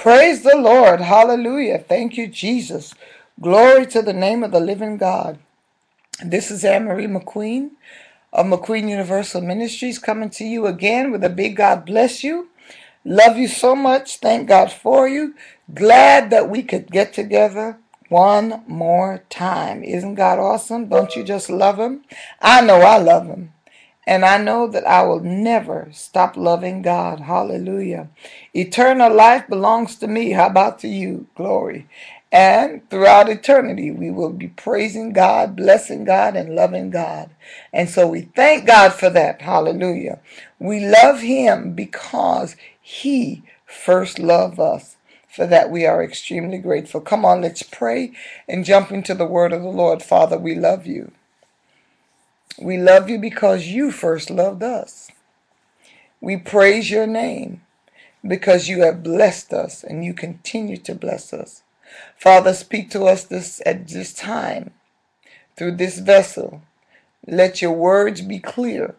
Praise the Lord. Hallelujah. Thank you, Jesus. Glory to the name of the living God. This is Annmarie McQueen of McQueen Universal Ministries coming to you again with a big God bless you. Love you so much. Thank God for you. Glad that we could get together one more time. Isn't God awesome? Don't you just love Him? I know I love Him. And I know that I will never stop loving God. Hallelujah. Eternal life belongs to me. How about to you? Glory. And throughout eternity, we will be praising God, blessing God, and loving God. And so we thank God for that. Hallelujah. We love Him because He first loved us. For that, we are extremely grateful. Come on, let's pray and jump into the word of the Lord. Father, we love you. We love you because you first loved us. We praise your name because you have blessed us and you continue to bless us. Father, speak to us this at this time through this vessel. Let your words be clear.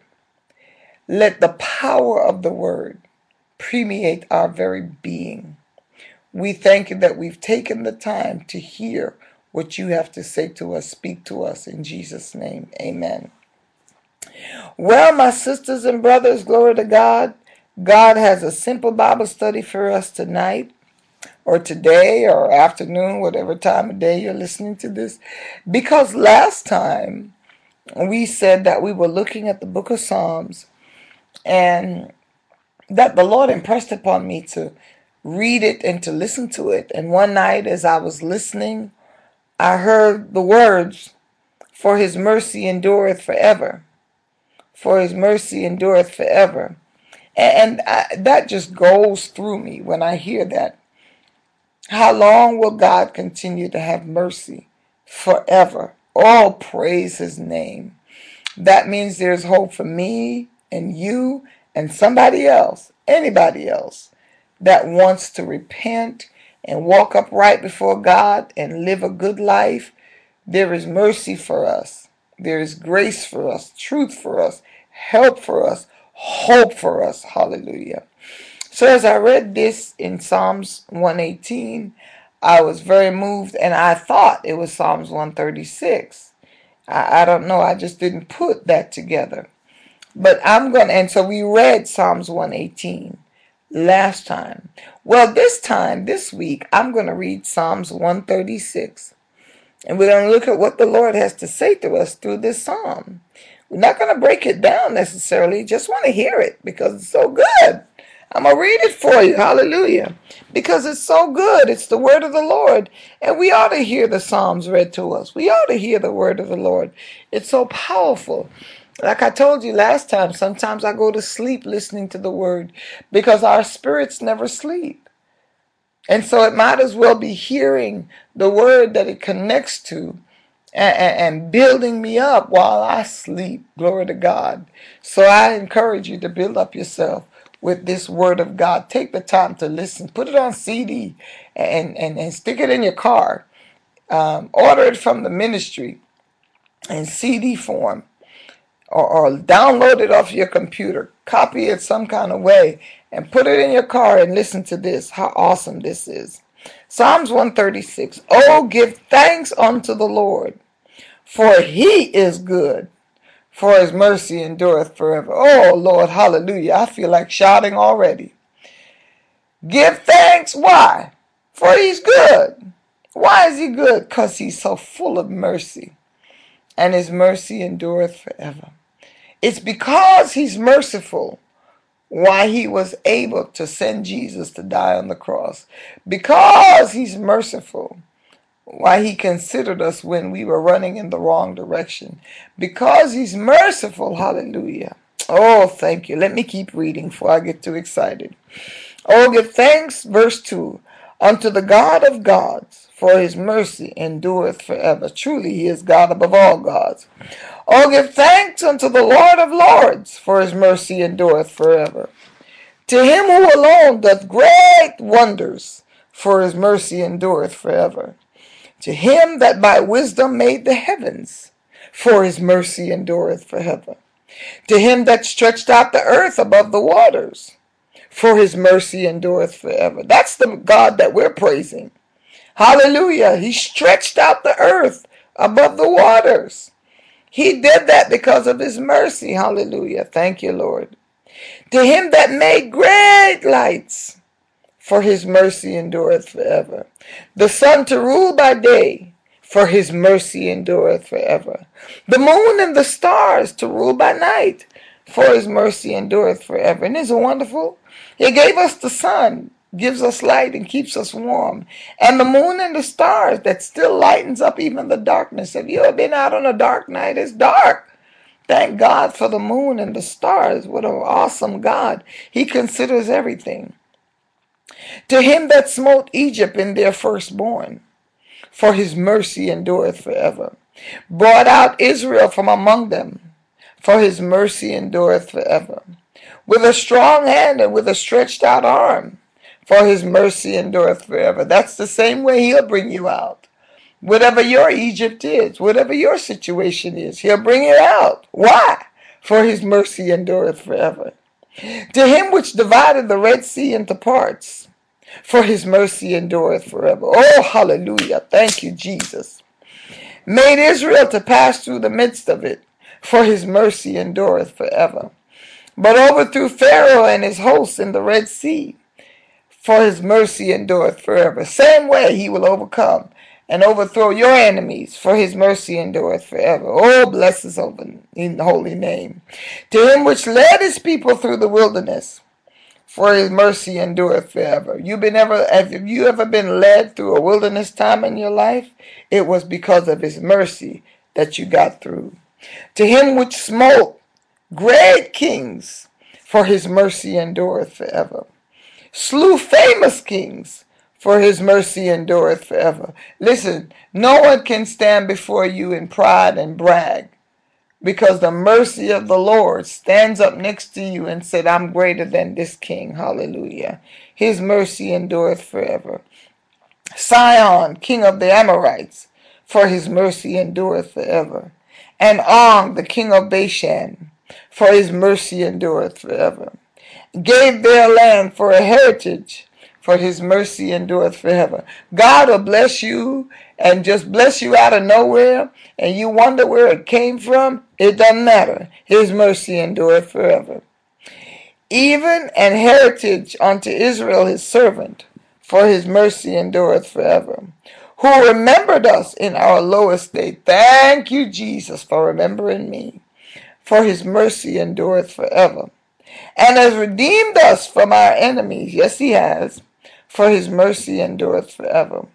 Let the power of the word permeate our very being. We thank you that we've taken the time to hear what you have to say to us. Speak to us in Jesus' name. Amen. Well, my sisters and brothers, glory to God. God has a simple Bible study for us tonight, or today, or afternoon, whatever time of day you're listening to this. Because last time we said that we were looking at the book of Psalms and that the Lord impressed upon me to read it and to listen to it. And one night, as I was listening, I heard the words, For his mercy endureth forever. For his mercy endureth forever. And I, that just goes through me when I hear that. How long will God continue to have mercy? Forever. Oh, praise his name. That means there's hope for me and you and somebody else, anybody else that wants to repent and walk upright before God and live a good life, there is mercy for us. There is grace for us, truth for us, help for us, hope for us. Hallelujah. So as I read this in Psalms 118, I was very moved and I thought it was Psalms 136. I, I don't know, I just didn't put that together. But I'm going to, and so we read Psalms 118 last time. Well, this time, this week, I'm going to read Psalms 136. And we're going to look at what the Lord has to say to us through this psalm. We're not going to break it down necessarily, just want to hear it because it's so good. I'm going to read it for you. Hallelujah. Because it's so good. It's the word of the Lord. And we ought to hear the Psalms read to us. We ought to hear the word of the Lord. It's so powerful. Like I told you last time, sometimes I go to sleep listening to the word because our spirits never sleep. And so it might as well be hearing the word that it connects to and, and, building me up while I sleep. Glory to God. So I encourage you to build up yourself with this word of God. Take the time to listen. Put it on CD and, and, and stick it in your car. Um, order it from the ministry in CD form or, or download it off your computer, copy it some kind of way, and put it in your car and listen to this. How awesome this is. Psalms 136. Oh, give thanks unto the Lord, for he is good, for his mercy endureth forever. Oh, Lord, hallelujah. I feel like shouting already. Give thanks. Why? For he's good. Why is he good? Because he's so full of mercy, and his mercy endureth forever. It's because he's merciful why he was able to send Jesus to die on the cross. Because he's merciful why he considered us when we were running in the wrong direction. Because he's merciful, hallelujah. Oh, thank you. Let me keep reading before I get too excited. Oh, give thanks, verse 2, unto the God of gods, for his mercy endureth forever. Truly, he is God above all gods. Oh, give thanks unto the Lord of lords, for his mercy endureth forever. To him who alone doth great wonders, for his mercy endureth forever. To him that by wisdom made the heavens, for his mercy endureth forever. To him that stretched out the earth above the waters, for his mercy endureth forever. That's the God that we're praising. Hallelujah. He stretched out the earth above the waters. He did that because of his mercy. Hallelujah. Thank you, Lord. To him that made great lights, for his mercy endureth forever. The sun to rule by day, for his mercy endureth forever. The moon and the stars to rule by night, for his mercy endureth forever. And isn't wonderful? He gave us the sun, gives us light and keeps us warm. And the moon and the stars that still lightens up even the darkness. Have you ever been out on a dark night? It's dark. Thank God for the moon and the stars. What an awesome God. He considers everything. To him that smote Egypt in their firstborn, for his mercy endureth forever. Brought out Israel from among them, for his mercy endureth forever. With a strong hand and with a stretched out arm, for his mercy endureth forever. That's the same way he'll bring you out. Whatever your Egypt is, whatever your situation is, he'll bring it out. Why? For his mercy endureth forever. To him which divided the Red Sea into parts, for his mercy endureth forever. Oh, hallelujah. Thank you, Jesus. Made Israel to pass through the midst of it, for his mercy endureth forever. But overthrew Pharaoh and his hosts in the Red Sea, for his mercy endureth forever. Same way he will overcome and overthrow your enemies, for his mercy endureth forever. All oh, bless his in the holy name. To him which led his people through the wilderness, for his mercy endureth forever. You been ever have you ever been led through a wilderness time in your life? It was because of his mercy that you got through. To him which smote great kings, for his mercy endureth forever. Slew famous kings, for his mercy endureth forever. Listen, no one can stand before you in pride and brag because the mercy of the Lord stands up next to you and said, I'm greater than this king. Hallelujah. His mercy endureth forever. Sihon, king of the Amorites, for his mercy endureth forever. And Og, the king of Bashan, for his mercy endureth forever. Gave their land for a heritage, for his mercy endureth forever. God will bless you and just bless you out of nowhere, and you wonder where it came from. It doesn't matter. His mercy endureth forever. Even an heritage unto Israel his servant, for his mercy endureth forever. Who remembered us in our low estate. Thank you, Jesus, for remembering me. For his mercy endureth forever. And has redeemed us from our enemies. Yes, he has for his mercy endureth forever.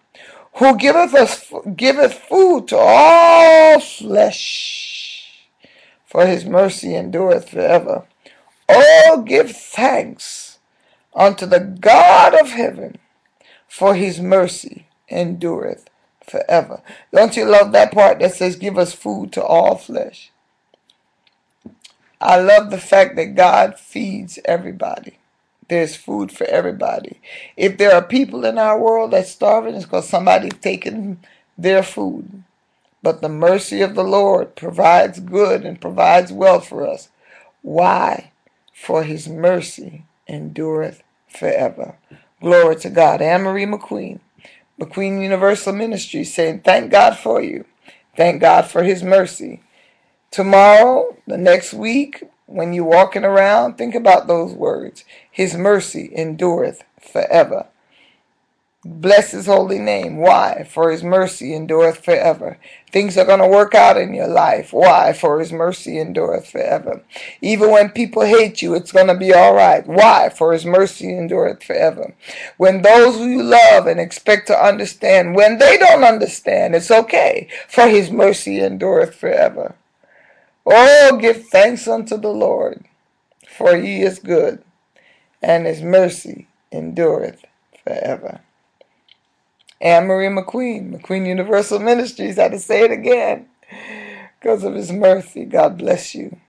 Who giveth us giveth food to all flesh, for his mercy endureth forever. Oh, give thanks unto the God of heaven, for his mercy endureth forever. Don't you love that part that says, Give us food to all flesh? I love the fact that God feeds everybody. There's food for everybody. If there are people in our world that's starving, it's because somebody's taken their food. But the mercy of the Lord provides good and provides wealth for us. Why? For his mercy endureth forever. Glory to God. Annmarie McQueen, McQueen Universal Ministry, saying, Thank God for you. Thank God for his mercy. Tomorrow, the next week, when you're walking around, think about those words. His mercy endureth forever. Bless his holy name. Why? For his mercy endureth forever. Things are going to work out in your life. Why? For his mercy endureth forever. Even when people hate you, it's going to be all right. Why? For his mercy endureth forever. When those who you love and expect to understand, when they don't understand, it's okay. For his mercy endureth forever. Oh, give thanks unto the Lord, for he is good, and his mercy endureth forever. Annmarie McQueen, McQueen Universal Ministries, I had to say it again because of his mercy. God bless you.